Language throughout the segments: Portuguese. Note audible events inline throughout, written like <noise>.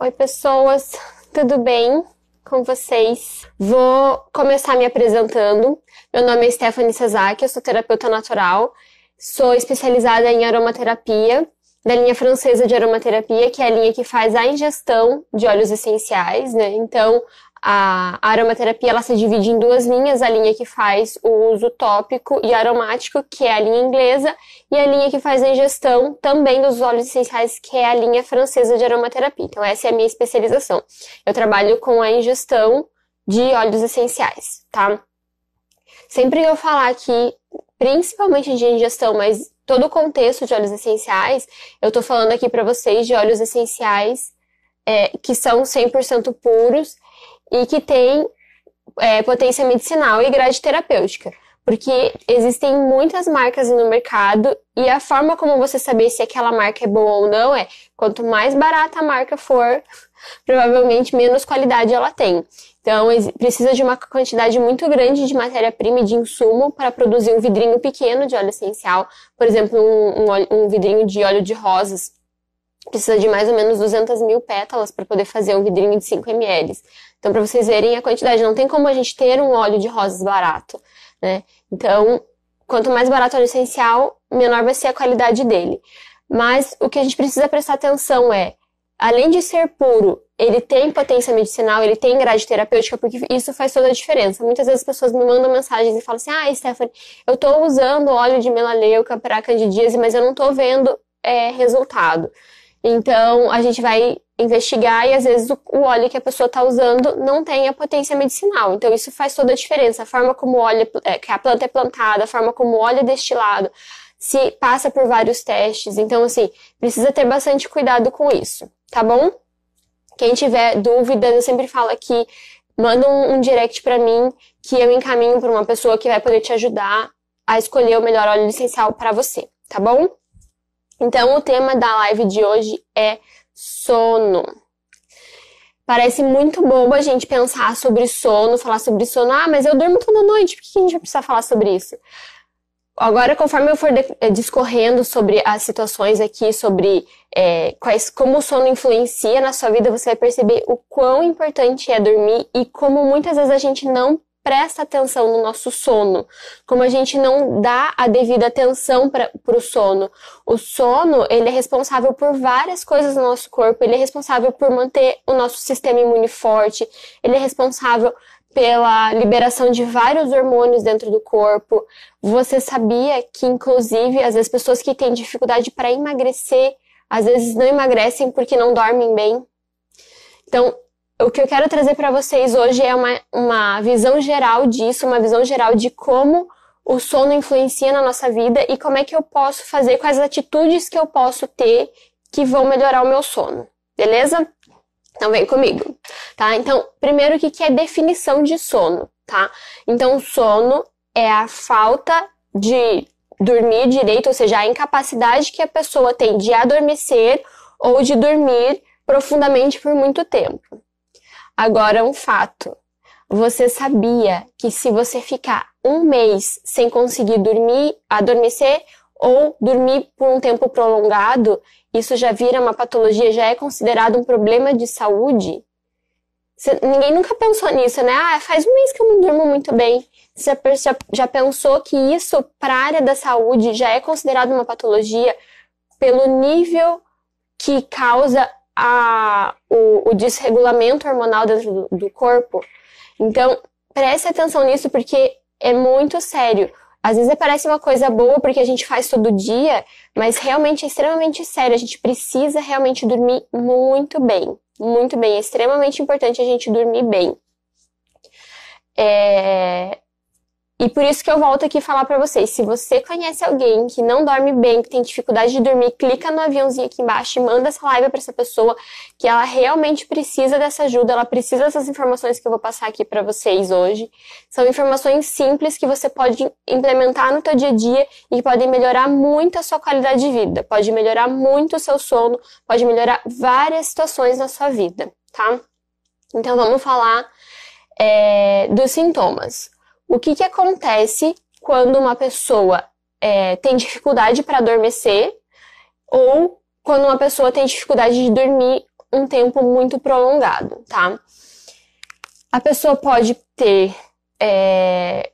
Oi, pessoas, <laughs> tudo bem com vocês? Vou começar me apresentando. Meu nome é Stephanie Sazaki, eu sou terapeuta natural, sou especializada em aromaterapia, da linha francesa de aromaterapia, que é a linha que faz a ingestão de óleos essenciais, né? Então, a aromaterapia ela se divide em duas linhas, a linha que faz o uso tópico e aromático, que é a linha inglesa, e a linha que faz a ingestão também dos óleos essenciais, que é a linha francesa de aromaterapia. Então essa é a minha especialização. Eu trabalho com a ingestão de óleos essenciais, tá? Sempre que eu falar aqui, principalmente de ingestão, mas todo o contexto de óleos essenciais, eu tô falando aqui para vocês de óleos essenciais é, que são 100% puros e que tem é, potência medicinal e grade terapêutica. Porque existem muitas marcas no mercado e a forma como você saber se aquela marca é boa ou não é quanto mais barata a marca for, <laughs> provavelmente menos qualidade ela tem. Então, precisa de uma quantidade muito grande de matéria-prima e de insumo para produzir um vidrinho pequeno de óleo essencial. Por exemplo, um, um, um vidrinho de óleo de rosas precisa de mais ou menos 200 mil pétalas para poder fazer um vidrinho de 5 ml. Então, para vocês verem a quantidade, não tem como a gente ter um óleo de rosas barato, né? Então, quanto mais barato o óleo essencial, menor vai ser a qualidade dele. Mas o que a gente precisa prestar atenção é, além de ser puro, ele tem potência medicinal, ele tem grade terapêutica, porque isso faz toda a diferença. Muitas vezes as pessoas me mandam mensagens e falam assim: Ah, Stephanie, eu tô usando óleo de melaleuca para candidíase, mas eu não tô vendo é, resultado. Então, a gente vai investigar e às vezes o, óleo que a pessoa está usando não tem a potência medicinal. Então isso faz toda a diferença. A forma como o óleo, é, que a planta é plantada, a forma como o óleo é destilado, se passa por vários testes. Então assim, precisa ter bastante cuidado com isso, tá bom? Quem tiver dúvidas, eu sempre falo aqui, manda um, um direct para mim que eu encaminho para uma pessoa que vai poder te ajudar a escolher o melhor óleo essencial para você, tá bom? Então o tema da live de hoje é sono. Parece muito bobo a gente pensar sobre sono, falar sobre sono. Ah, mas eu durmo toda noite, por que a gente vai precisar falar sobre isso? Agora, conforme eu for eh, discorrendo sobre as situações aqui, sobre é, quais, como o sono influencia na sua vida, você vai perceber o quão importante é dormir e como muitas vezes a gente não presta atenção no nosso sono, como a gente não dá a devida atenção para o sono. O sono, ele é responsável por várias coisas no nosso corpo, ele é responsável por manter o nosso sistema imune forte, ele é responsável pela liberação de vários hormônios dentro do corpo. Você sabia que, inclusive, às vezes pessoas que têm dificuldade para emagrecer, às vezes não emagrecem porque não dormem bem? Então, o que eu quero trazer para vocês hoje é uma, uma visão geral disso, uma visão geral de como o sono influencia na nossa vida e como é que eu posso fazer, quais atitudes que eu posso ter que vão melhorar o meu sono, beleza? Então vem comigo, tá? Então, primeiro o que é definição de sono, tá? Então, sono é a falta de dormir direito, ou seja, a incapacidade que a pessoa tem de adormecer ou de dormir profundamente por muito tempo. Agora, um fato. Você sabia que se você ficar um mês sem conseguir dormir, adormecer ou dormir por um tempo prolongado, isso já vira uma patologia, já é considerado um problema de saúde? Você, ninguém nunca pensou nisso, né? Ah, faz um mês que eu não durmo muito bem. Você já, já pensou que isso, para a área da saúde, já é considerado uma patologia pelo nível que causa a, o, o desregulamento hormonal dentro do, do corpo. Então, preste atenção nisso porque é muito sério. Às vezes parece uma coisa boa porque a gente faz todo dia, mas realmente é extremamente sério. A gente precisa realmente dormir muito bem. Muito bem. É extremamente importante a gente dormir bem. É... E por isso que eu volto aqui falar para vocês, se você conhece alguém que não dorme bem, que tem dificuldade de dormir, clica no aviãozinho aqui embaixo e manda essa live para essa pessoa que ela realmente precisa dessa ajuda, ela precisa dessas informações que eu vou passar aqui para vocês hoje. São informações simples que você pode implementar no teu dia a dia e que podem melhorar muito a sua qualidade de vida, pode melhorar muito o seu sono, pode melhorar várias situações na sua vida, tá? Então vamos falar é, dos sintomas o que, que acontece quando uma pessoa é, tem dificuldade para adormecer ou quando uma pessoa tem dificuldade de dormir um tempo muito prolongado, tá? A pessoa pode ter é,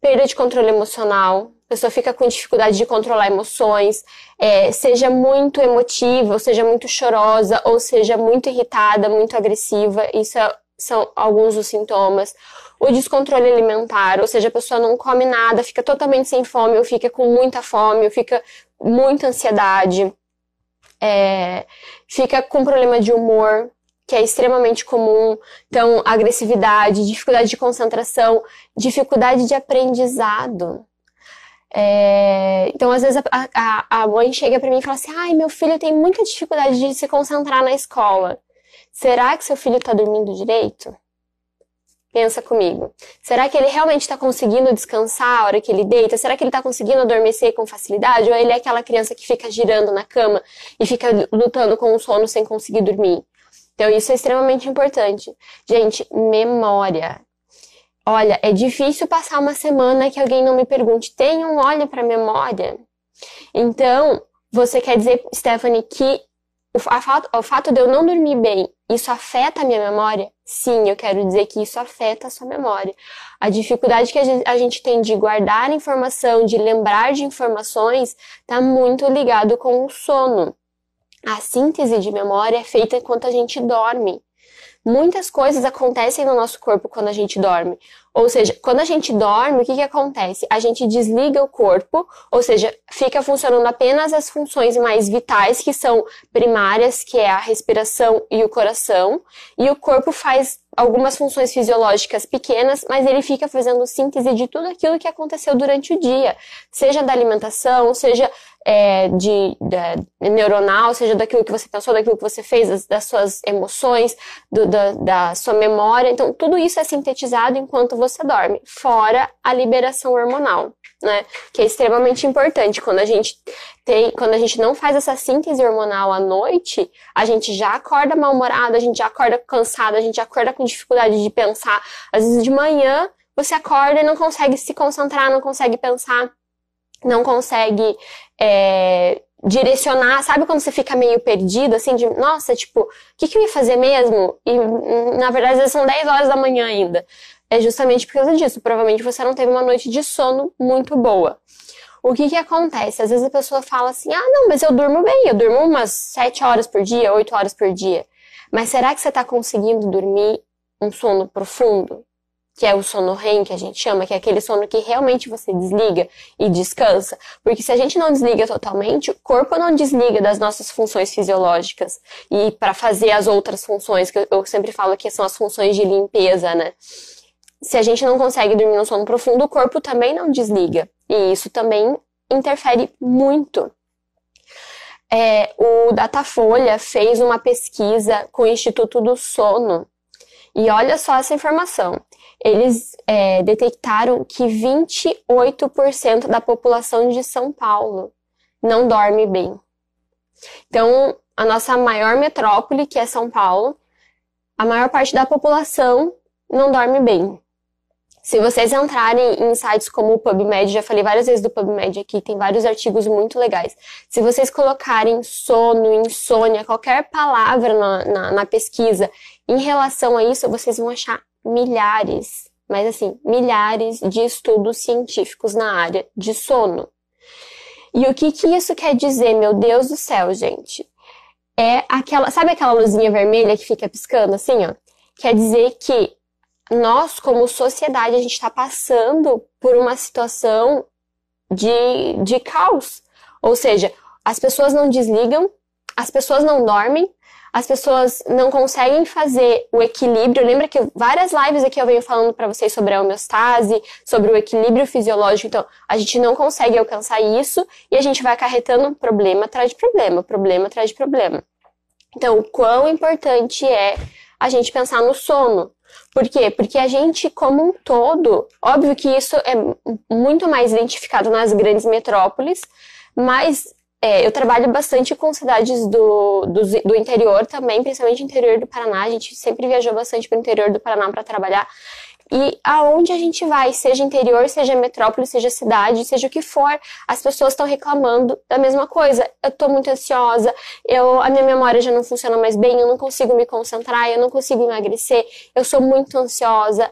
perda de controle emocional, a pessoa fica com dificuldade de controlar emoções, é, seja muito emotiva, ou seja muito chorosa, ou seja muito irritada, muito agressiva. Isso é, são alguns dos sintomas. O descontrole alimentar, ou seja, a pessoa não come nada, fica totalmente sem fome, ou fica com muita fome, ou fica muita ansiedade, é, fica com problema de humor, que é extremamente comum. Então, agressividade, dificuldade de concentração, dificuldade de aprendizado. É, então, às vezes, a, a, a mãe chega para mim e fala assim: ai, meu filho tem muita dificuldade de se concentrar na escola. Será que seu filho está dormindo direito? Pensa comigo. Será que ele realmente está conseguindo descansar a hora que ele deita? Será que ele está conseguindo adormecer com facilidade? Ou ele é aquela criança que fica girando na cama e fica lutando com o sono sem conseguir dormir? Então, isso é extremamente importante. Gente, memória. Olha, é difícil passar uma semana que alguém não me pergunte, tem um olho para memória? Então, você quer dizer, Stephanie, que o fato, o fato de eu não dormir bem, isso afeta a minha memória? Sim, eu quero dizer que isso afeta a sua memória. A dificuldade que a gente, tem de guardar informação, de lembrar de informações, está muito ligado com o sono. A síntese de memória é feita enquanto a gente dorme. Muitas coisas acontecem no nosso corpo quando a gente dorme. Ou seja, quando a gente dorme, o que, que acontece? A gente desliga o corpo, ou seja, fica funcionando apenas as funções mais vitais, que são primárias, que é a respiração e o coração, e o corpo faz algumas funções fisiológicas pequenas, mas ele fica fazendo síntese de tudo aquilo que aconteceu durante o dia, seja da alimentação, seja é, de, de, neuronal, seja daquilo que você pensou, daquilo que você fez, das, das suas emoções, do, da, da sua memória. Então, tudo isso é sintetizado enquanto você dorme, fora a liberação hormonal, né? Que é extremamente importante. Quando a gente tem, quando a gente não faz essa síntese hormonal à noite, a gente já acorda mal-humorado, a gente já acorda cansado, a gente já acorda com dificuldade de pensar. Às vezes de manhã você acorda e não consegue se concentrar, não consegue pensar, não consegue é, direcionar, sabe quando você fica meio perdido, assim, de, nossa, tipo, o que, que eu ia fazer mesmo? E, na verdade, às vezes são 10 horas da manhã ainda. É justamente por causa disso. Provavelmente você não teve uma noite de sono muito boa. O que que acontece? Às vezes a pessoa fala assim: ah, não, mas eu durmo bem, eu durmo umas 7 horas por dia, 8 horas por dia. Mas será que você está conseguindo dormir um sono profundo? Que é o sono REM, que a gente chama, que é aquele sono que realmente você desliga e descansa. Porque se a gente não desliga totalmente, o corpo não desliga das nossas funções fisiológicas. E para fazer as outras funções, que eu sempre falo que são as funções de limpeza, né? Se a gente não consegue dormir no sono profundo, o corpo também não desliga. E isso também interfere muito. É, o Datafolha fez uma pesquisa com o Instituto do Sono. E olha só essa informação. Eles é, detectaram que 28% da população de São Paulo não dorme bem. Então, a nossa maior metrópole, que é São Paulo, a maior parte da população não dorme bem. Se vocês entrarem em sites como o PubMed, já falei várias vezes do PubMed aqui, tem vários artigos muito legais. Se vocês colocarem sono, insônia, qualquer palavra na, na, na pesquisa em relação a isso, vocês vão achar milhares, mas assim, milhares de estudos científicos na área de sono. E o que, que isso quer dizer, meu Deus do céu, gente? É aquela, sabe aquela luzinha vermelha que fica piscando assim, ó? Quer dizer que nós, como sociedade, a gente está passando por uma situação de, de caos. Ou seja, as pessoas não desligam, as pessoas não dormem, as pessoas não conseguem fazer o equilíbrio. Lembra que várias lives aqui eu venho falando para vocês sobre a homeostase, sobre o equilíbrio fisiológico. Então, a gente não consegue alcançar isso e a gente vai acarretando problema atrás de problema, problema atrás de problema. Então, o quão importante é a gente pensar no sono, por quê? Porque a gente, como um todo, óbvio que isso é muito mais identificado nas grandes metrópoles, mas é, eu trabalho bastante com cidades do, do, do, interior também, principalmente interior do Paraná. A gente sempre viajou bastante para o interior do Paraná para trabalhar. E aonde a gente vai, seja interior, seja metrópole, seja cidade, seja o que for, as pessoas estão reclamando da mesma coisa. Eu tô muito ansiosa, eu, a minha memória já não funciona mais bem, eu não consigo me concentrar, eu não consigo emagrecer, eu sou muito ansiosa,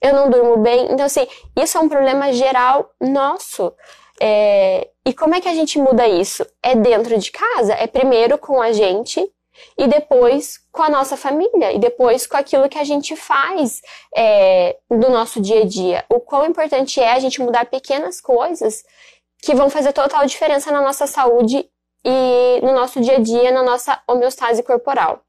eu não durmo bem. Então, assim, isso é um problema geral nosso. É, e como é que a gente muda isso? É dentro de casa, é primeiro com a gente, e depois com a nossa família, e depois com aquilo que a gente faz é, do nosso dia a dia. O quão importante é a gente mudar pequenas coisas que vão fazer total diferença na nossa saúde e no nosso dia a dia, na nossa homeostase corporal.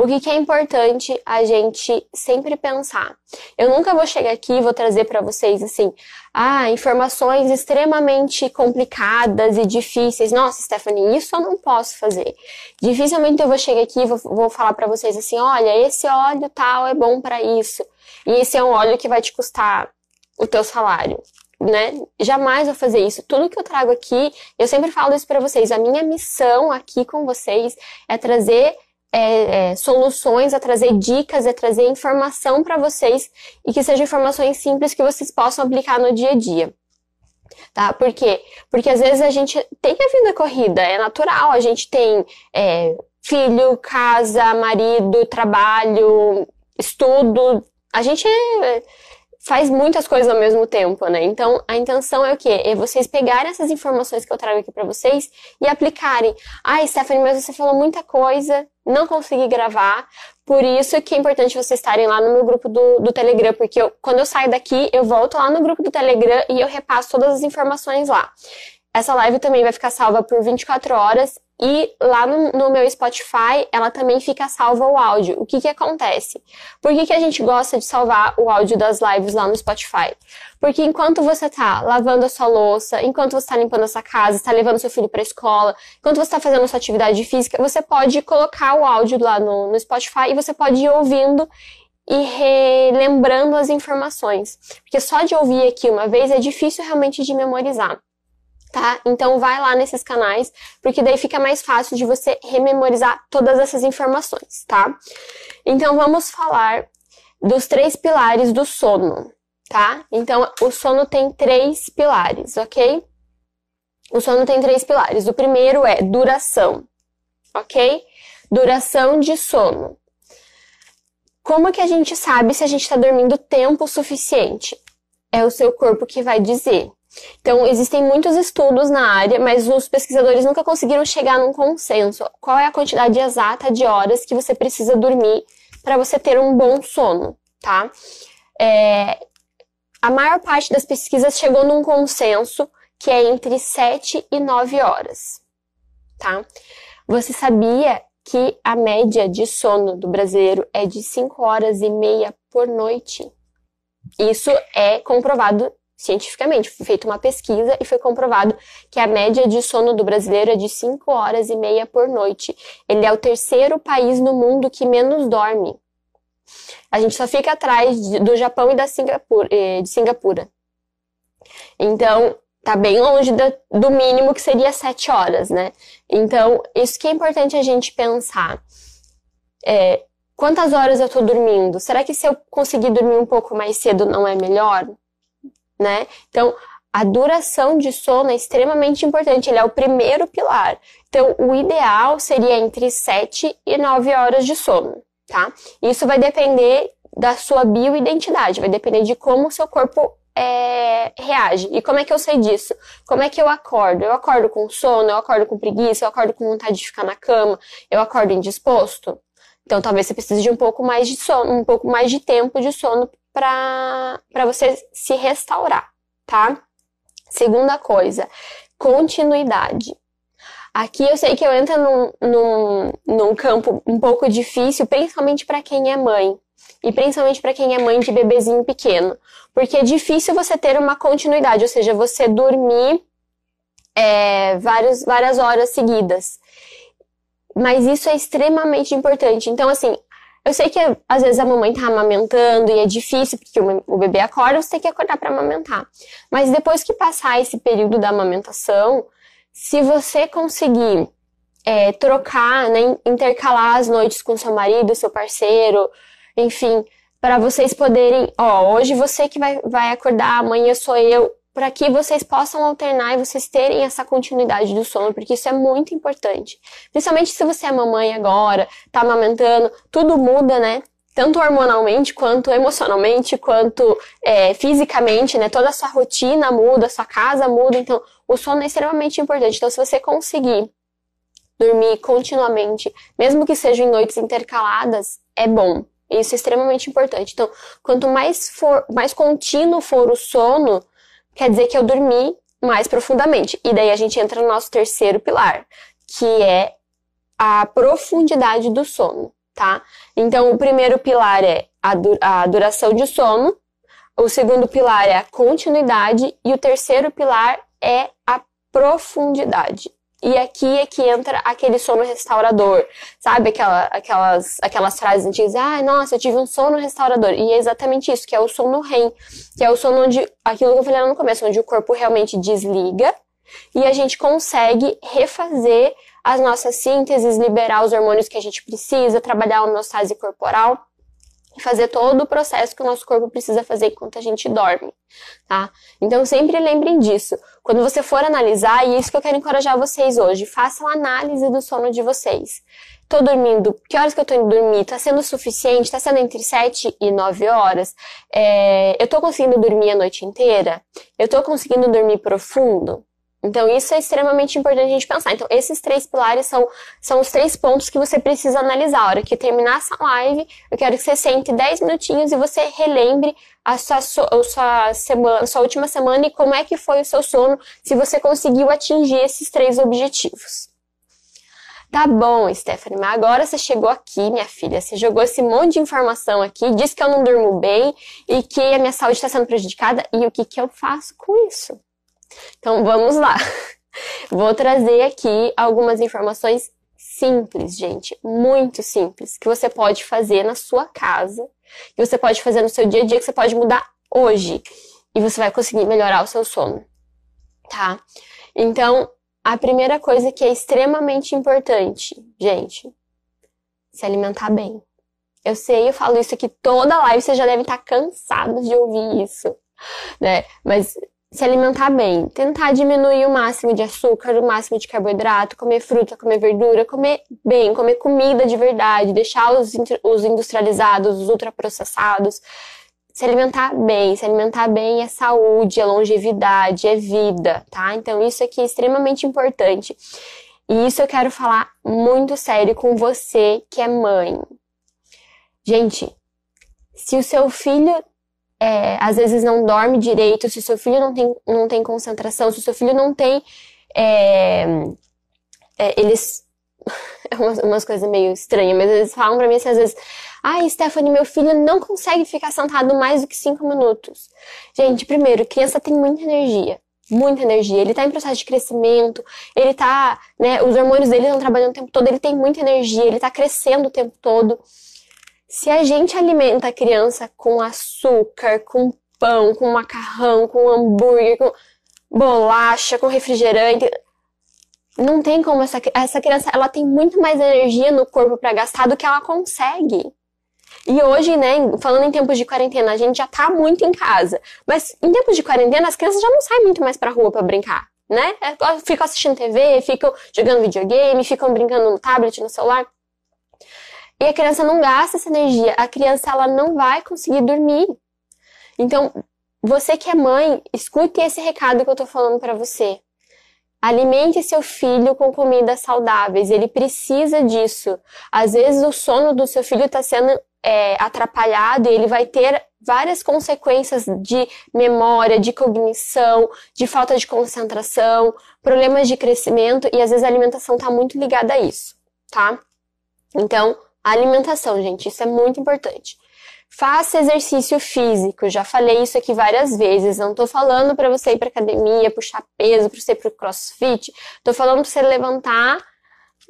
O que, que, é importante a gente sempre pensar? Eu nunca vou chegar aqui e vou trazer para vocês assim, ah, informações extremamente complicadas e difíceis. Nossa, Stephanie, isso eu não posso fazer. Dificilmente eu vou chegar aqui e vou, vou falar para vocês assim, olha, esse óleo tal é bom para isso. E esse é um óleo que vai te custar o teu salário. Né? Jamais vou fazer isso. Tudo que eu trago aqui, eu sempre falo isso para vocês. A minha missão aqui com vocês é trazer é, é, soluções, a trazer dicas, a trazer informação para vocês e que sejam informações simples que vocês possam aplicar no dia a dia. Tá? Por quê? Porque às vezes a gente tem a vida corrida, é natural, a gente tem é, filho, casa, marido, trabalho, estudo. A gente é, faz muitas coisas ao mesmo tempo, né? Então, a intenção é o quê? É vocês pegarem essas informações que eu trago aqui para vocês e aplicarem. Ai, Stephanie, mas você falou muita coisa, não consegui gravar. Por isso que é importante vocês estarem lá no meu grupo do, do Telegram, porque eu, quando eu saio daqui, eu volto lá no grupo do Telegram e eu repasso todas as informações lá. Essa live também vai ficar salva por 24 horas e lá no, no, meu Spotify, ela também fica salva o áudio. O que que acontece? Por que, que a gente gosta de salvar o áudio das lives lá no Spotify? Porque enquanto você tá lavando a sua louça, enquanto você tá limpando a sua casa, está levando seu filho para escola, enquanto você está fazendo a sua atividade física, você pode colocar o áudio lá no, no Spotify e você pode ir ouvindo e relembrando as informações. Porque só de ouvir aqui uma vez é difícil realmente de memorizar tá? Então vai lá nesses canais, porque daí fica mais fácil de você rememorizar todas essas informações, tá? Então vamos falar dos três pilares do sono, tá? Então o sono tem três pilares, ok? O sono tem três pilares. O primeiro é duração, ok? Duração de sono. Como que a gente sabe se a gente está dormindo tempo suficiente? É o seu corpo que vai dizer. Então, existem muitos estudos na área, mas os pesquisadores nunca conseguiram chegar num consenso. Qual é a quantidade exata de horas que você precisa dormir para você ter um bom sono, tá? É, a maior parte das pesquisas chegou num consenso que é entre 7 e 9 horas, tá? Você sabia que a média de sono do brasileiro é de 5 horas e meia por noite? Isso é comprovado cientificamente. Foi feita uma pesquisa e foi comprovado que a média de sono do brasileiro é de 5 horas e meia por noite. Ele é o terceiro país no mundo que menos dorme. A gente só fica atrás do Japão e da Singapura, eh, de Singapura. Então, tá bem longe do mínimo que seria 7 horas, né? Então, isso que é importante a gente pensar. É, quantas horas eu tô dormindo? Será que se eu conseguir dormir um pouco mais cedo não é melhor? Né? Então, a duração de sono é extremamente importante, ele é o primeiro pilar. Então, o ideal seria entre 7 e 9 horas de sono, tá? Isso vai depender da sua bioidentidade, vai depender de como o seu corpo é, reage. E como é que eu sei disso? Como é que eu acordo? Eu acordo com sono, eu acordo com preguiça, eu acordo com vontade de ficar na cama, eu acordo indisposto? Então, talvez você precise de um pouco mais de sono, um pouco mais de tempo de sono para você se restaurar, tá? Segunda coisa, continuidade. Aqui eu sei que eu entro num, num, num campo um pouco difícil, principalmente para quem é mãe. E principalmente para quem é mãe de bebezinho pequeno. Porque é difícil você ter uma continuidade, ou seja, você dormir é, vários, várias horas seguidas. Mas isso é extremamente importante. Então, assim, eu sei que às vezes a mamãe tá amamentando e é difícil porque o bebê acorda, você tem que acordar para amamentar. Mas depois que passar esse período da amamentação, se você conseguir é, trocar, né, intercalar as noites com seu marido, seu parceiro, enfim, para vocês poderem, ó, hoje você que vai, vai acordar, amanhã sou eu, para que vocês possam alternar e vocês terem essa continuidade do sono, porque isso é muito importante. Principalmente se você é mamãe agora, tá amamentando, tudo muda, né? Tanto hormonalmente, quanto emocionalmente, quanto é, fisicamente, né? Toda a sua rotina muda, a sua casa muda, então o sono é extremamente importante. Então, se você conseguir dormir continuamente, mesmo que sejam em noites intercaladas, é bom. Isso é extremamente importante. Então, quanto mais for, mais contínuo for o sono, quer dizer que eu dormi mais profundamente. E daí a gente entra no nosso terceiro pilar, que é a profundidade do sono, tá? Então, o primeiro pilar é a, du a duração de sono, o segundo pilar é a continuidade e o terceiro pilar é a profundidade. E aqui é que entra aquele sono restaurador, sabe? Aquela, aquelas, aquelas frases antigas, ah, nossa, eu tive um sono restaurador. E é exatamente isso, que é o sono REM, que é o sono onde, aquilo que eu falei lá no começo, onde o corpo realmente desliga e a gente consegue refazer as nossas sínteses, liberar os hormônios que a gente precisa, trabalhar a homeostase corporal fazer todo o processo que o nosso corpo precisa fazer enquanto a gente dorme, tá? Então sempre lembrem disso. Quando você for analisar, e é isso que eu quero encorajar vocês hoje, façam análise do sono de vocês. Tô dormindo, que horas que eu tô indo dormir? Tá sendo suficiente? Tá sendo entre 7 e 9 horas? É, eu tô conseguindo dormir a noite inteira? Eu tô conseguindo dormir profundo? Então, isso é extremamente importante a gente pensar. Então, esses três pilares são, são os três pontos que você precisa analisar. A hora que terminar essa live, eu quero que você sente 10 minutinhos e você relembre a sua, a sua, semana, sua última semana e como é que foi o seu sono, se você conseguiu atingir esses três objetivos. Tá bom, Stephanie, mas agora você chegou aqui, minha filha, você jogou esse monte de informação aqui, disse que eu não durmo bem e que a minha saúde está sendo prejudicada, e o que, que eu faço com isso? Então vamos lá. <laughs> Vou trazer aqui algumas informações simples, gente, muito simples, que você pode fazer na sua casa, que você pode fazer no seu dia a dia, que você pode mudar hoje e você vai conseguir melhorar o seu sono, tá? Então, a primeira coisa que é extremamente importante, gente, se alimentar bem. Eu sei, eu falo isso aqui toda live, você já deve estar cansado de ouvir isso, né? Mas se alimentar bem, tentar diminuir o máximo de açúcar, o máximo de carboidrato, comer fruta, comer verdura, comer bem, comer comida de verdade, deixar os, os industrializados, os ultraprocessados. Se alimentar bem, se alimentar bem é saúde, é longevidade, é vida, tá? Então isso aqui é extremamente importante. E isso eu quero falar muito sério com você que é mãe. Gente, se o seu filho é, às vezes não dorme direito, se seu filho não tem, não tem concentração, se seu filho não tem. É, é, eles. <laughs> É umas, umas coisas meio estranhas, mas eles falam pra mim assim, às vezes. Ai, Stephanie, meu filho não consegue ficar sentado mais do que cinco minutos. Gente, primeiro, criança tem muita energia. Muita energia. Ele tá em processo de crescimento, ele tá, né, os hormônios dele estão trabalhando o tempo todo, ele tem muita energia, ele tá crescendo o tempo todo. Se a gente alimenta a criança com açúcar, com pão, com macarrão, com hambúrguer, com bolacha, com refrigerante, não tem como essa, essa criança, ela tem muito mais energia no corpo para gastar do que ela consegue. E hoje, né, falando em tempos de quarentena, a gente já tá muito em casa. Mas em tempos de quarentena, as crianças já não saem muito mais pra rua para brincar, né? É, ficam assistindo TV, ficam jogando videogame, ficam brincando no tablet, no celular. E a criança não gasta essa energia, a criança ela não vai conseguir dormir. Então, você que é mãe, escute esse recado que eu tô falando para você. Alimente seu filho com comidas saudáveis, ele precisa disso. Às vezes o sono do seu filho está sendo é, atrapalhado e ele vai ter várias consequências de memória, de cognição, de falta de concentração, problemas de crescimento e às vezes a alimentação está muito ligada a isso, tá? Então, alimentação, gente, isso é muito importante. Faça exercício físico, já falei isso aqui várias vezes. Não tô falando para você ir para academia, puxar peso, para você ir pro crossfit. Tô falando para você levantar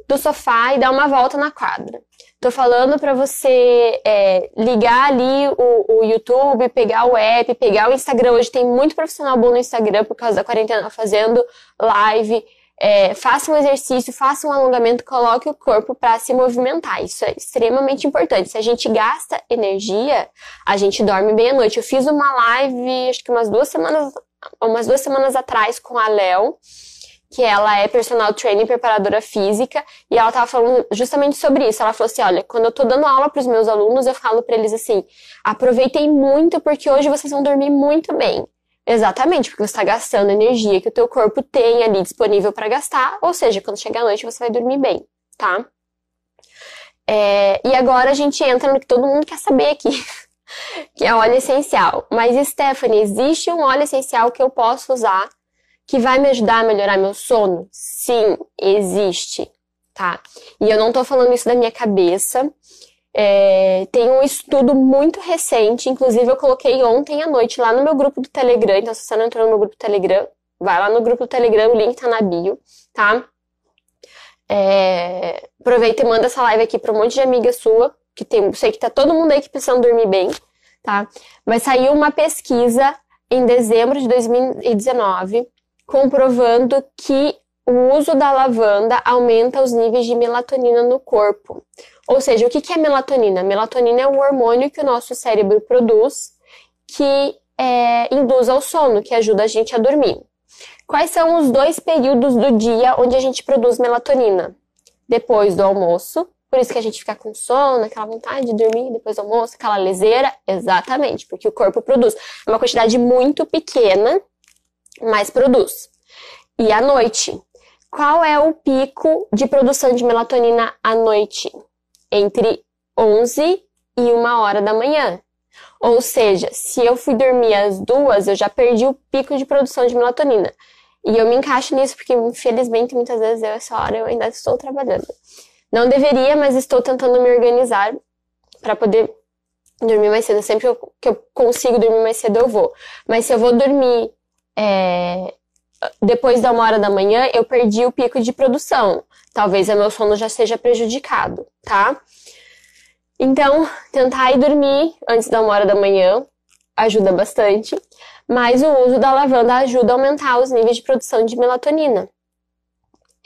do sofá e dar uma volta na quadra. Tô falando para você é, ligar ali o, o, YouTube, pegar o app, pegar o Instagram. Hoje tem muito profissional bom no Instagram por causa da quarentena fazendo live É, faça um exercício, faça um alongamento, coloque o corpo para se movimentar. Isso é extremamente importante. Se a gente gasta energia, a gente dorme bem à noite. Eu fiz uma live, acho que umas duas semanas, umas duas semanas atrás com a Léo, que ela é personal trainer, preparadora física, e ela tava falando justamente sobre isso. Ela falou assim: olha, quando eu tô dando aula para os meus alunos, eu falo para eles assim: aproveitem muito, porque hoje vocês vão dormir muito bem. Exatamente, porque você está gastando energia que o teu corpo tem ali disponível para gastar, ou seja, quando chegar a noite você vai dormir bem, tá? É, e agora a gente entra no que todo mundo quer saber aqui, <laughs> que é óleo essencial. Mas, Stephanie, existe um óleo essencial que eu posso usar que vai me ajudar a melhorar meu sono? Sim, existe, tá? E eu não tô falando isso da minha cabeça. É, tem um estudo muito recente, inclusive eu coloquei ontem à noite lá no meu grupo do Telegram. Então, se você não entrou no meu grupo do Telegram, vai lá no grupo do Telegram, o link tá na bio, tá? É, aproveita e manda essa live aqui pra um monte de amiga sua, que tem, sei que tá todo mundo aí que precisando dormir bem, tá? Mas saiu uma pesquisa em dezembro de 2019 comprovando que o uso da lavanda aumenta os níveis de melatonina no corpo. Ou seja, o que é melatonina? Melatonina é um hormônio que o nosso cérebro produz que é, induz ao sono, que ajuda a gente a dormir. Quais são os dois períodos do dia onde a gente produz melatonina? Depois do almoço, por isso que a gente fica com sono, aquela vontade de dormir depois do almoço, aquela leseira. Exatamente, porque o corpo produz. É uma quantidade muito pequena, mas produz. E à noite, qual é o pico de produção de melatonina à noite? Entre 11 e 1 hora da manhã. Ou seja, se eu fui dormir às duas, eu já perdi o pico de produção de melatonina. E eu me encaixo nisso porque, infelizmente, muitas vezes eu, essa hora eu ainda estou trabalhando. Não deveria, mas estou tentando me organizar para poder dormir mais cedo. Sempre que eu consigo dormir mais cedo, eu vou. Mas se eu vou dormir é, depois da uma hora da manhã, eu perdi o pico de produção. Talvez o meu sono já seja prejudicado, tá? Então, tentar ir dormir antes da uma hora da manhã ajuda bastante, mas o uso da lavanda ajuda a aumentar os níveis de produção de melatonina.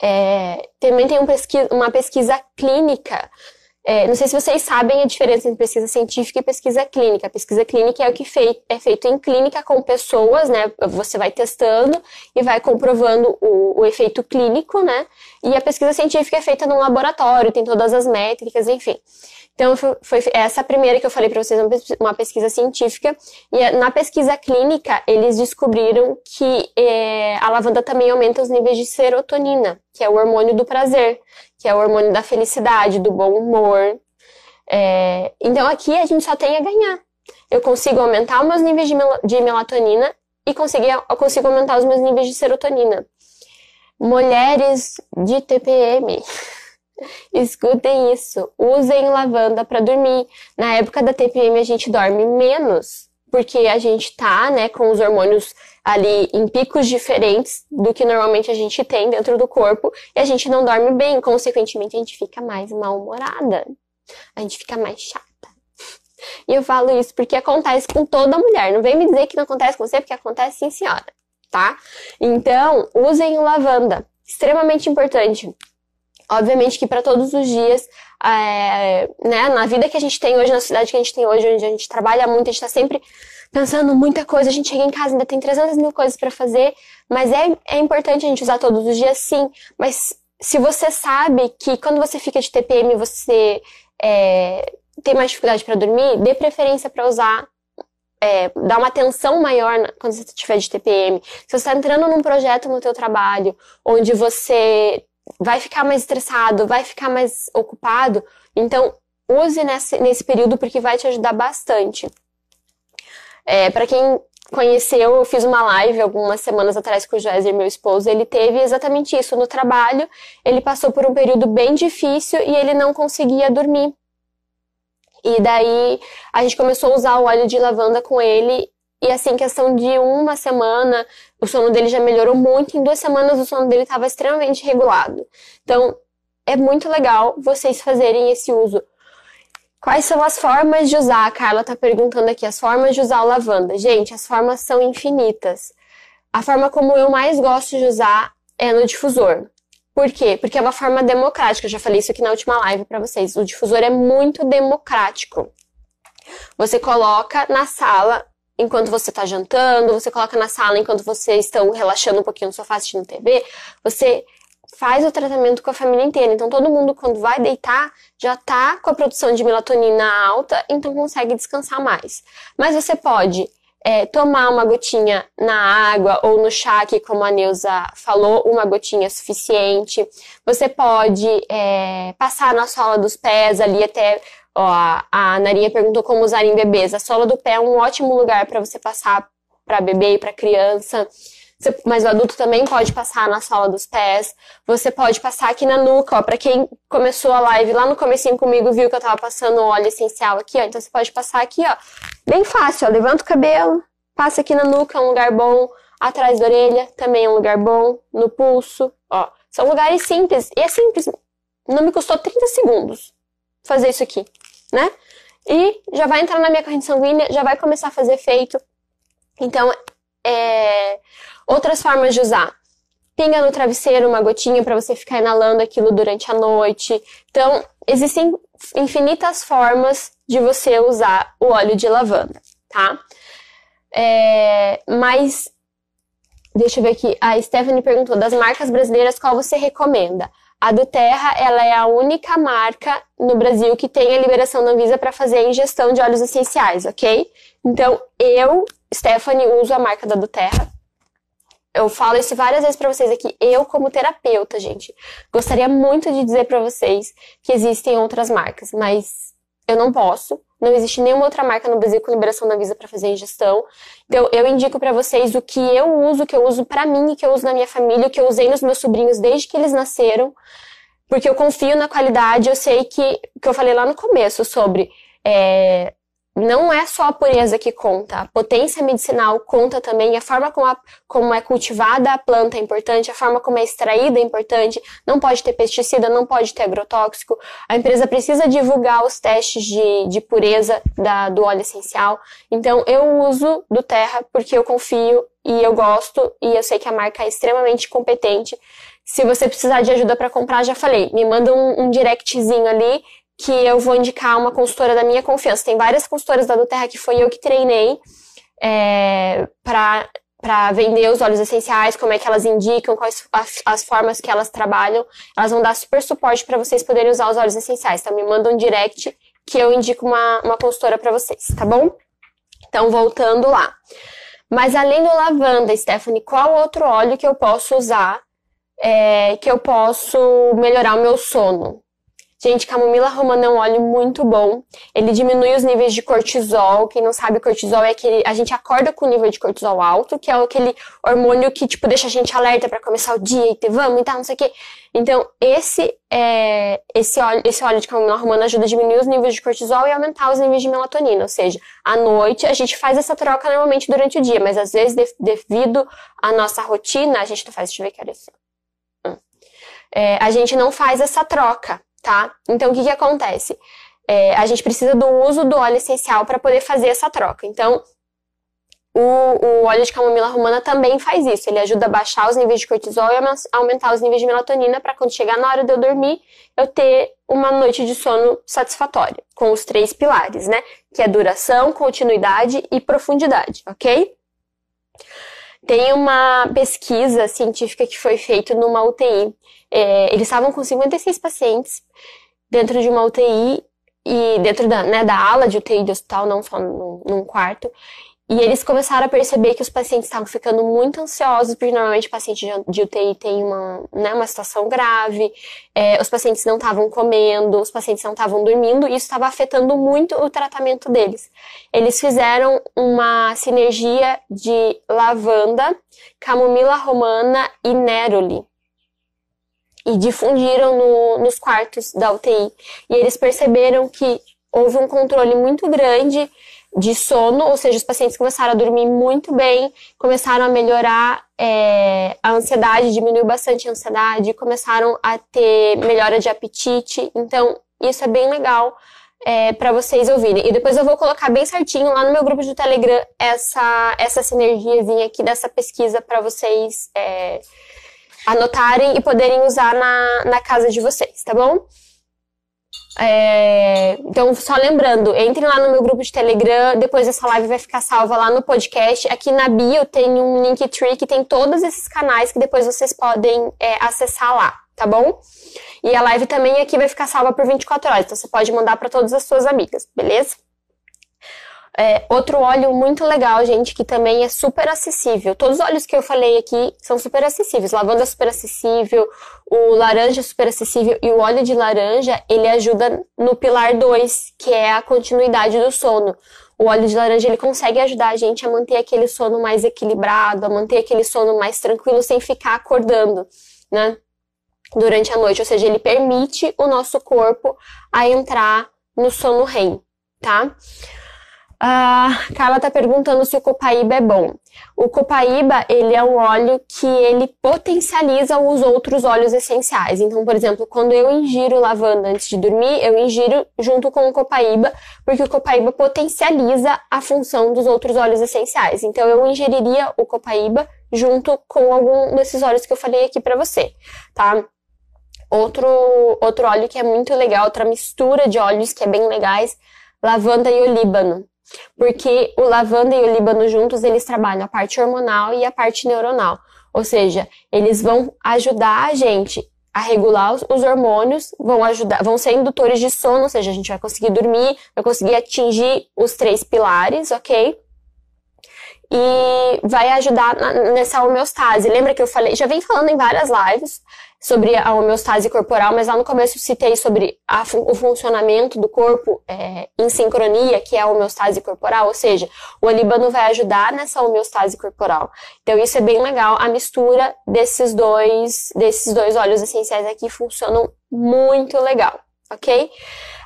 É, também tem um pesquisa, uma pesquisa clínica é, não sei se vocês sabem a diferença entre pesquisa científica e pesquisa clínica. A pesquisa clínica é o que fei é feito em clínica com pessoas, né? Você vai testando e vai comprovando o, o efeito clínico, né? E a pesquisa científica é feita num laboratório, tem todas as métricas, enfim. Então, foi essa primeira que eu falei para vocês, uma pesquisa científica. E na pesquisa clínica, eles descobriram que é, a lavanda também aumenta os níveis de serotonina, que é o hormônio do prazer, que é o hormônio da felicidade, do bom humor. É, então, aqui a gente só tem a ganhar. Eu consigo aumentar os meus níveis de, mel de melatonina e consigo, eu consigo aumentar os meus níveis de serotonina. Mulheres de TPM. <laughs> Escutem isso. Usem lavanda para dormir. Na época da TPM a gente dorme menos, porque a gente tá, né, com os hormônios ali em picos diferentes do que normalmente a gente tem dentro do corpo e a gente não dorme bem, consequentemente a gente fica mais mal-humorada. A gente fica mais chata. E eu falo isso porque acontece com toda mulher. Não vem me dizer que não acontece com você, porque acontece sim, senhora, tá? Então, usem lavanda. Extremamente importante. Obviamente que para todos os dias, é, né, na vida que a gente tem hoje, na cidade que a gente tem hoje, onde a gente trabalha muito, a gente está sempre pensando muita coisa, a gente chega em casa, ainda tem 300 mil coisas para fazer, mas é, é importante a gente usar todos os dias, sim, mas se você sabe que quando você fica de TPM, você é, tem mais dificuldade para dormir, dê preferência para usar é, dar uma atenção maior quando você estiver de TPM. Se você está entrando num projeto no teu trabalho, onde você vai ficar mais estressado, vai ficar mais ocupado. Então, use nesse, nesse período porque vai te ajudar bastante. É, para quem conheceu, eu fiz uma live algumas semanas atrás com o Joézer, meu esposo. Ele teve exatamente isso no trabalho. Ele passou por um período bem difícil e ele não conseguia dormir. E daí a gente começou a usar o óleo de lavanda com ele e assim, questão de uma semana, o sono dele já melhorou muito. Em duas semanas, o sono dele estava extremamente regulado. Então, é muito legal vocês fazerem esse uso. Quais são as formas de usar? A Carla tá perguntando aqui, as formas de usar o lavanda. Gente, as formas são infinitas. A forma como eu mais gosto de usar é no difusor. Por quê? Porque é uma forma democrática. Eu já falei isso aqui na última live para vocês. O difusor é muito democrático. Você coloca na sala enquanto você está jantando, você coloca na sala enquanto vocês estão relaxando um pouquinho no sofá assistindo TV. Você faz o tratamento com a família inteira. Então todo mundo quando vai deitar já tá com a produção de melatonina alta, então consegue descansar mais. Mas você pode é, tomar uma gotinha na água ou no chá, que como a Neuza falou, uma gotinha é suficiente. Você pode é, passar na sola dos pés ali até. Ó, a Narinha perguntou como usar em bebês. A sola do pé é um ótimo lugar para você passar para bebê e para criança. Mas o adulto também pode passar na sola dos pés. Você pode passar aqui na nuca, ó. Pra quem começou a live lá no comecinho comigo, viu que eu tava passando óleo essencial aqui, ó. Então você pode passar aqui, ó. Bem fácil, ó. Levanta o cabelo, passa aqui na nuca, é um lugar bom. Atrás da orelha, também é um lugar bom. No pulso, ó. São lugares simples. E é simples. Não me custou 30 segundos fazer isso aqui, né? E já vai entrar na minha corrente sanguínea, já vai começar a fazer efeito. Então, é, outras formas de usar. Pinga no travesseiro uma gotinha para você ficar inalando aquilo durante a noite. Então, existem infinitas formas de você usar o óleo de lavanda, tá? É, mas, deixa eu ver aqui. A Stephanie perguntou: das marcas brasileiras, qual você recomenda? A do Terra, ela é a única marca no Brasil que tem a liberação da Anvisa para fazer a ingestão de óleos essenciais, ok? Então, eu, Stephanie, uso a marca da do Terra. Eu falo isso várias vezes para vocês aqui. Eu, como terapeuta, gente, gostaria muito de dizer para vocês que existem outras marcas, mas eu não posso. Não existe nenhuma outra marca no Brasil com liberação da Visa para fazer ingestão. Então, eu indico para vocês o que eu uso, que eu uso para mim que eu uso na minha família, que eu usei nos meus sobrinhos desde que eles nasceram, porque eu confio na qualidade. Eu sei que, que eu falei lá no começo sobre é, não é só a pureza que conta, a potência medicinal conta também, a forma como, a, como é cultivada a planta é importante, a forma como é extraída é importante, não pode ter pesticida, não pode ter agrotóxico, a empresa precisa divulgar os testes de, de pureza da, do óleo essencial. Então, eu uso do Terra porque eu confio e eu gosto e eu sei que a marca é extremamente competente. Se você precisar de ajuda para comprar, já falei, me manda um, um directzinho ali que eu vou indicar uma consultora da minha confiança. Tem várias consultoras da Duterra que foi eu que treinei é, para para vender os óleos essenciais, como é que elas indicam, quais as, as formas que elas trabalham. Elas vão dar super suporte para vocês poderem usar os óleos essenciais. Então me manda um direct que eu indico uma, uma consultora para vocês, tá bom? Então voltando lá. Mas além do lavanda, Stephanie, qual outro óleo que eu posso usar é, que eu posso melhorar o meu sono? Gente, camomila romana é um óleo muito bom. Ele diminui os níveis de cortisol. Quem não sabe, cortisol é aquele. A gente acorda com o nível de cortisol alto, que é aquele hormônio que, tipo, deixa a gente alerta para começar o dia e ter vamos e tal, não sei o quê. Então, esse, é, esse, óleo, esse óleo de camomila romana ajuda a diminuir os níveis de cortisol e aumentar os níveis de melatonina. Ou seja, à noite a gente faz essa troca normalmente durante o dia, mas às vezes, devido à nossa rotina, a gente não faz. Deixa eu ver que era isso. Hum. É, a gente não faz essa troca tá? Então, o que que acontece? É, a gente precisa do uso do óleo essencial para poder fazer essa troca. Então, o, o, óleo de camomila romana também faz isso. Ele ajuda a baixar os níveis de cortisol e aumentar os níveis de melatonina para quando chegar na hora de eu dormir, eu ter uma noite de sono satisfatória, com os três pilares, né? Que é duração, continuidade e profundidade, ok? Tem uma pesquisa científica que foi feita numa UTI. É, eles estavam com 56 pacientes dentro de uma UTI e dentro da, né, da ala de UTI do hospital, não só num, num quarto. E eles começaram a perceber que os pacientes estavam ficando muito ansiosos, porque normalmente o paciente de UTI tem uma, né, uma situação grave, é, os pacientes não estavam comendo, os pacientes não estavam dormindo, e isso estava afetando muito o tratamento deles. Eles fizeram uma sinergia de lavanda, camomila romana e neroli. E difundiram no, nos quartos da UTI. E eles perceberam que houve um controle muito grande de sono, ou seja, os pacientes começaram a dormir muito bem, começaram a melhorar é, a ansiedade, diminuiu bastante a ansiedade, começaram a ter melhora de apetite. Então, isso é bem legal é, para vocês ouvirem. E depois eu vou colocar bem certinho lá no meu grupo de Telegram essa, essa sinergiazinha aqui dessa pesquisa para vocês é, anotarem e poderem usar na, na casa de vocês, tá bom? É, então, só lembrando, entrem lá no meu grupo de Telegram, depois essa live vai ficar salva lá no podcast. Aqui na bio tem um Linktree que tem todos esses canais que depois vocês podem é, acessar lá, tá bom? E a live também aqui vai ficar salva por 24 horas, então você pode mandar para todas as suas amigas, beleza? É, outro óleo muito legal, gente, que também é super acessível. Todos os óleos que eu falei aqui são super acessíveis. Lavanda é super acessível, o laranja é super acessível e o óleo de laranja, ele ajuda no pilar 2, que é a continuidade do sono. O óleo de laranja, ele consegue ajudar a gente a manter aquele sono mais equilibrado, a manter aquele sono mais tranquilo sem ficar acordando, né? Durante a noite, ou seja, ele permite o nosso corpo a entrar no sono REM, tá? A Carla tá perguntando se o copaíba é bom. O copaíba, ele é um óleo que ele potencializa os outros óleos essenciais. Então, por exemplo, quando eu ingiro lavanda antes de dormir, eu ingiro junto com o copaíba, porque o copaíba potencializa a função dos outros óleos essenciais. Então, eu ingeriria o copaíba junto com algum desses óleos que eu falei aqui para você, tá? Outro, outro óleo que é muito legal, outra mistura de óleos que é bem legais, lavanda e olíbano. Porque o lavanda e o líbano juntos, eles trabalham a parte hormonal e a parte neuronal. Ou seja, eles vão ajudar a gente a regular os, hormônios, vão ajudar, vão ser indutores de sono, ou seja, a gente vai conseguir dormir, vai conseguir atingir os três pilares, ok? E vai ajudar nessa homeostase. Lembra que eu falei, já vem falando em várias lives sobre a homeostase corporal, mas lá no começo citei sobre a, o funcionamento do corpo é, em sincronia, que é a homeostase corporal, ou seja, o olíbano vai ajudar nessa homeostase corporal. Então isso é bem legal. A mistura desses dois, desses dois óleos essenciais aqui funcionam muito legal, ok?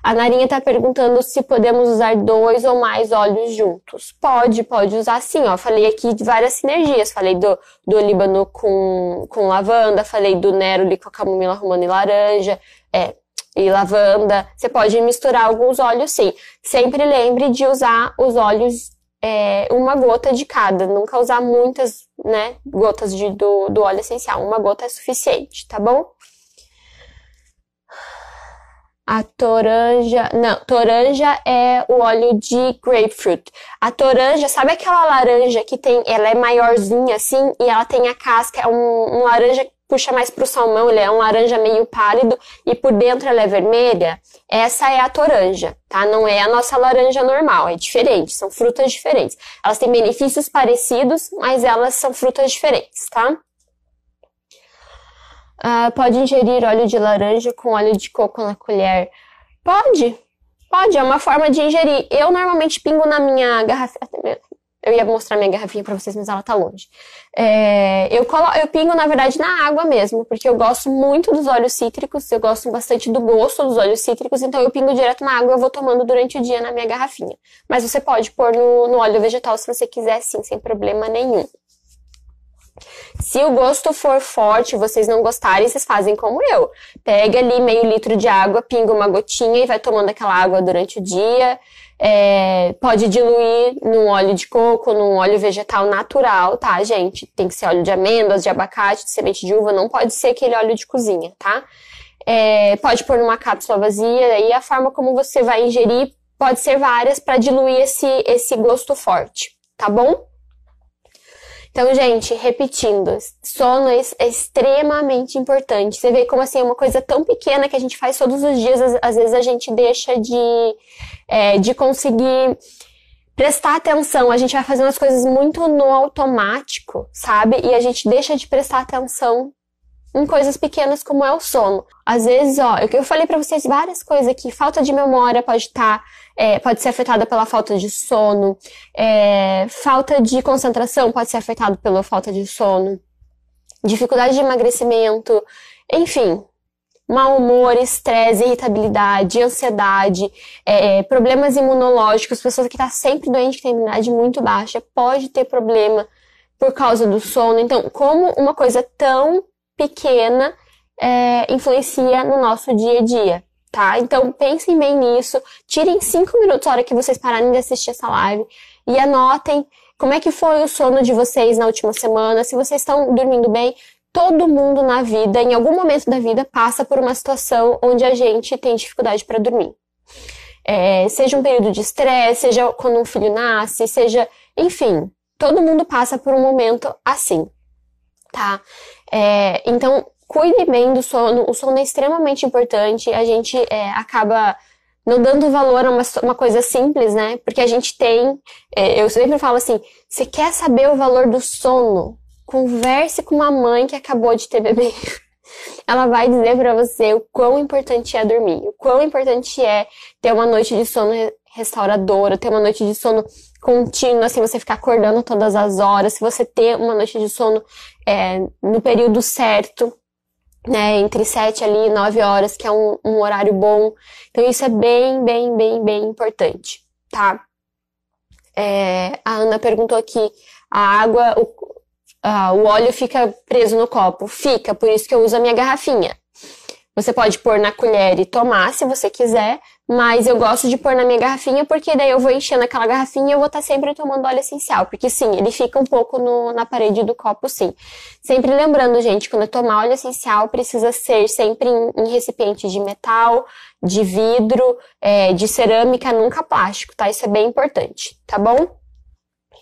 A Narinha está perguntando se podemos usar dois ou mais óleos juntos. Pode, pode usar sim, ó. Falei aqui de várias sinergias. Falei do, do Líbano com, com lavanda, falei do Neroli com a camomila romana e laranja, é, e lavanda. Você pode misturar alguns óleos sim. Sempre lembre de usar os óleos é, uma gota de cada, nunca usar muitas, né, gotas de, do, do óleo essencial. Uma gota é suficiente, tá bom? A toranja. Não, toranja é o óleo de grapefruit. A toranja, sabe aquela laranja que tem. Ela é maiorzinha assim e ela tem a casca. É um, um laranja que puxa mais pro salmão, ele é um laranja meio pálido e por dentro ela é vermelha. Essa é a toranja, tá? Não é a nossa laranja normal, é diferente, são frutas diferentes. Elas têm benefícios parecidos, mas elas são frutas diferentes, tá? Uh, pode ingerir óleo de laranja com óleo de coco na colher? Pode, pode, é uma forma de ingerir. Eu normalmente pingo na minha garrafinha. Eu ia mostrar minha garrafinha pra vocês, mas ela tá longe. É, eu, colo... eu pingo, na verdade, na água mesmo, porque eu gosto muito dos óleos cítricos, eu gosto bastante do gosto dos óleos cítricos, então eu pingo direto na água e vou tomando durante o dia na minha garrafinha. Mas você pode pôr no, no óleo vegetal se você quiser, sim, sem problema nenhum. Se o gosto for forte, vocês não gostarem, vocês fazem como eu. Pega ali meio litro de água, pinga uma gotinha e vai tomando aquela água durante o dia. É, pode diluir num óleo de coco, num óleo vegetal natural, tá, gente? Tem que ser óleo de amêndoas, de abacate, de semente de uva, não pode ser aquele óleo de cozinha, tá? É, pode pôr numa cápsula vazia, aí a forma como você vai ingerir pode ser várias para diluir esse, esse gosto forte, tá bom? Então, gente, repetindo, sono é, extremamente importante. Você vê como assim é uma coisa tão pequena que a gente faz todos os dias, às, vezes a gente deixa de, é, de conseguir prestar atenção. A gente vai fazendo as coisas muito no automático, sabe? E a gente deixa de prestar atenção em coisas pequenas como é o sono. Às vezes, ó, eu, eu falei para vocês várias coisas aqui. Falta de memória pode estar, tá, é, pode ser afetada pela falta de sono. É, falta de concentração pode ser afetada pela falta de sono. Dificuldade de emagrecimento. Enfim, mau humor, estresse, irritabilidade, ansiedade, é, problemas imunológicos, pessoas que estão tá sempre doente, que tem imunidade muito baixa, pode ter problema por causa do sono. Então, como uma coisa tão pequena é, influencia no nosso dia a dia, tá? Então pensem bem nisso, tirem cinco minutos na hora que vocês pararem de assistir essa live e anotem como é que foi o sono de vocês na última semana, se vocês estão dormindo bem. todo mundo na vida, em algum momento da vida, passa por uma situação onde a gente tem dificuldade para dormir. É, seja um período de estresse, seja quando um filho nasce, seja, enfim, todo mundo passa por um momento assim, tá? É, então, cuide bem do sono. O sono é extremamente importante. A gente é, acaba não dando valor a uma, uma, coisa simples, né? Porque a gente tem. É, eu sempre falo assim: você quer saber o valor do sono? Converse com uma mãe que acabou de ter bebê. <laughs> Ela vai dizer para você o quão importante é dormir, o quão importante é ter uma noite de sono restauradora, ter uma noite de sono contínua, assim, você ficar acordando todas as horas, se você ter uma noite de sono é, no período certo, né, entre 7 ali e 9 horas, que é um, um horário bom. Então, isso é bem, bem, bem, bem importante, tá? É, a Ana perguntou aqui, a água, o, a, o óleo fica preso no copo? Fica, por isso que eu uso a minha garrafinha. Você pode pôr na colher e tomar, se você quiser, mas eu gosto de pôr na minha garrafinha, porque daí eu vou enchendo aquela garrafinha e eu vou estar tá sempre tomando óleo essencial. Porque sim, ele fica um pouco no, na parede do copo, sim. Sempre lembrando, gente, quando eu tomar óleo essencial, precisa ser sempre em, em recipiente de metal, de vidro, é, de cerâmica, nunca plástico, tá? Isso é bem importante, tá bom?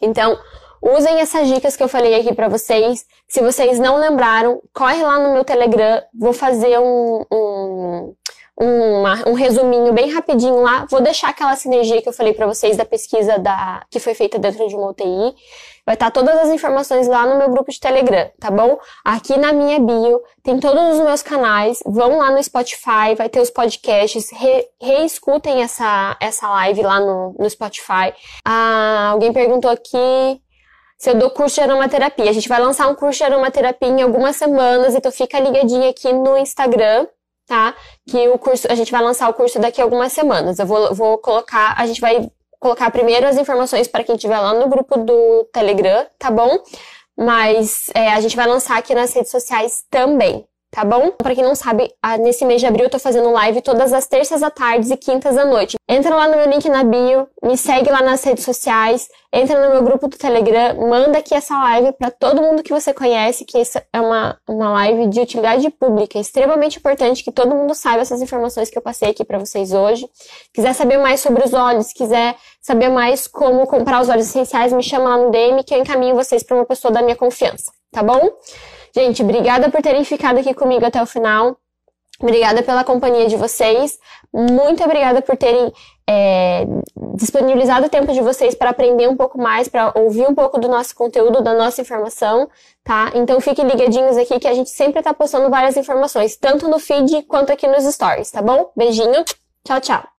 Então, Usem essas dicas que eu falei aqui para vocês. Se vocês não lembraram, corre lá no meu Telegram. Vou fazer um, um, uma, um resuminho bem rapidinho lá. Vou deixar aquela sinergia que eu falei para vocês da pesquisa da, que foi feita dentro de uma UTI. Vai estar tá todas as informações lá no meu grupo de Telegram, tá bom? Aqui na minha bio tem todos os meus canais. Vão lá no Spotify, vai ter os podcasts. Re, reescutem essa, essa live lá no, no Spotify. Ah, alguém perguntou aqui se eu dou curso de aromaterapia. A gente vai lançar um curso de aromaterapia em algumas semanas, então fica ligadinho aqui no Instagram, tá? Que o curso, a gente vai lançar o curso daqui a algumas semanas. Eu vou, vou colocar, a gente vai colocar primeiro as informações para quem estiver lá no grupo do Telegram, tá bom? Mas é, a gente vai lançar aqui nas redes sociais também, tá bom? Para quem não sabe, nesse mês de abril eu tô fazendo live todas as terças à tarde e quintas à noite. Entra lá no meu link na bio, me segue lá nas redes sociais, entra no meu grupo do Telegram, manda aqui essa live para todo mundo que você conhece, que essa é uma, uma live de utilidade pública, extremamente importante que todo mundo saiba essas informações que eu passei aqui para vocês hoje. Quiser saber mais sobre os óleos, quiser saber mais como comprar os óleos essenciais, me chama lá no DM que eu encaminho vocês para uma pessoa da minha confiança, tá bom? Gente, obrigada por terem ficado aqui comigo até o final. Obrigada pela companhia de vocês. Muito obrigada por terem é, disponibilizado o tempo de vocês para aprender um pouco mais, para ouvir um pouco do nosso conteúdo, da nossa informação, tá? Então fiquem ligadinhos aqui que a gente sempre está postando várias informações, tanto no feed quanto aqui nos stories, tá bom? Beijinho, tchau, tchau.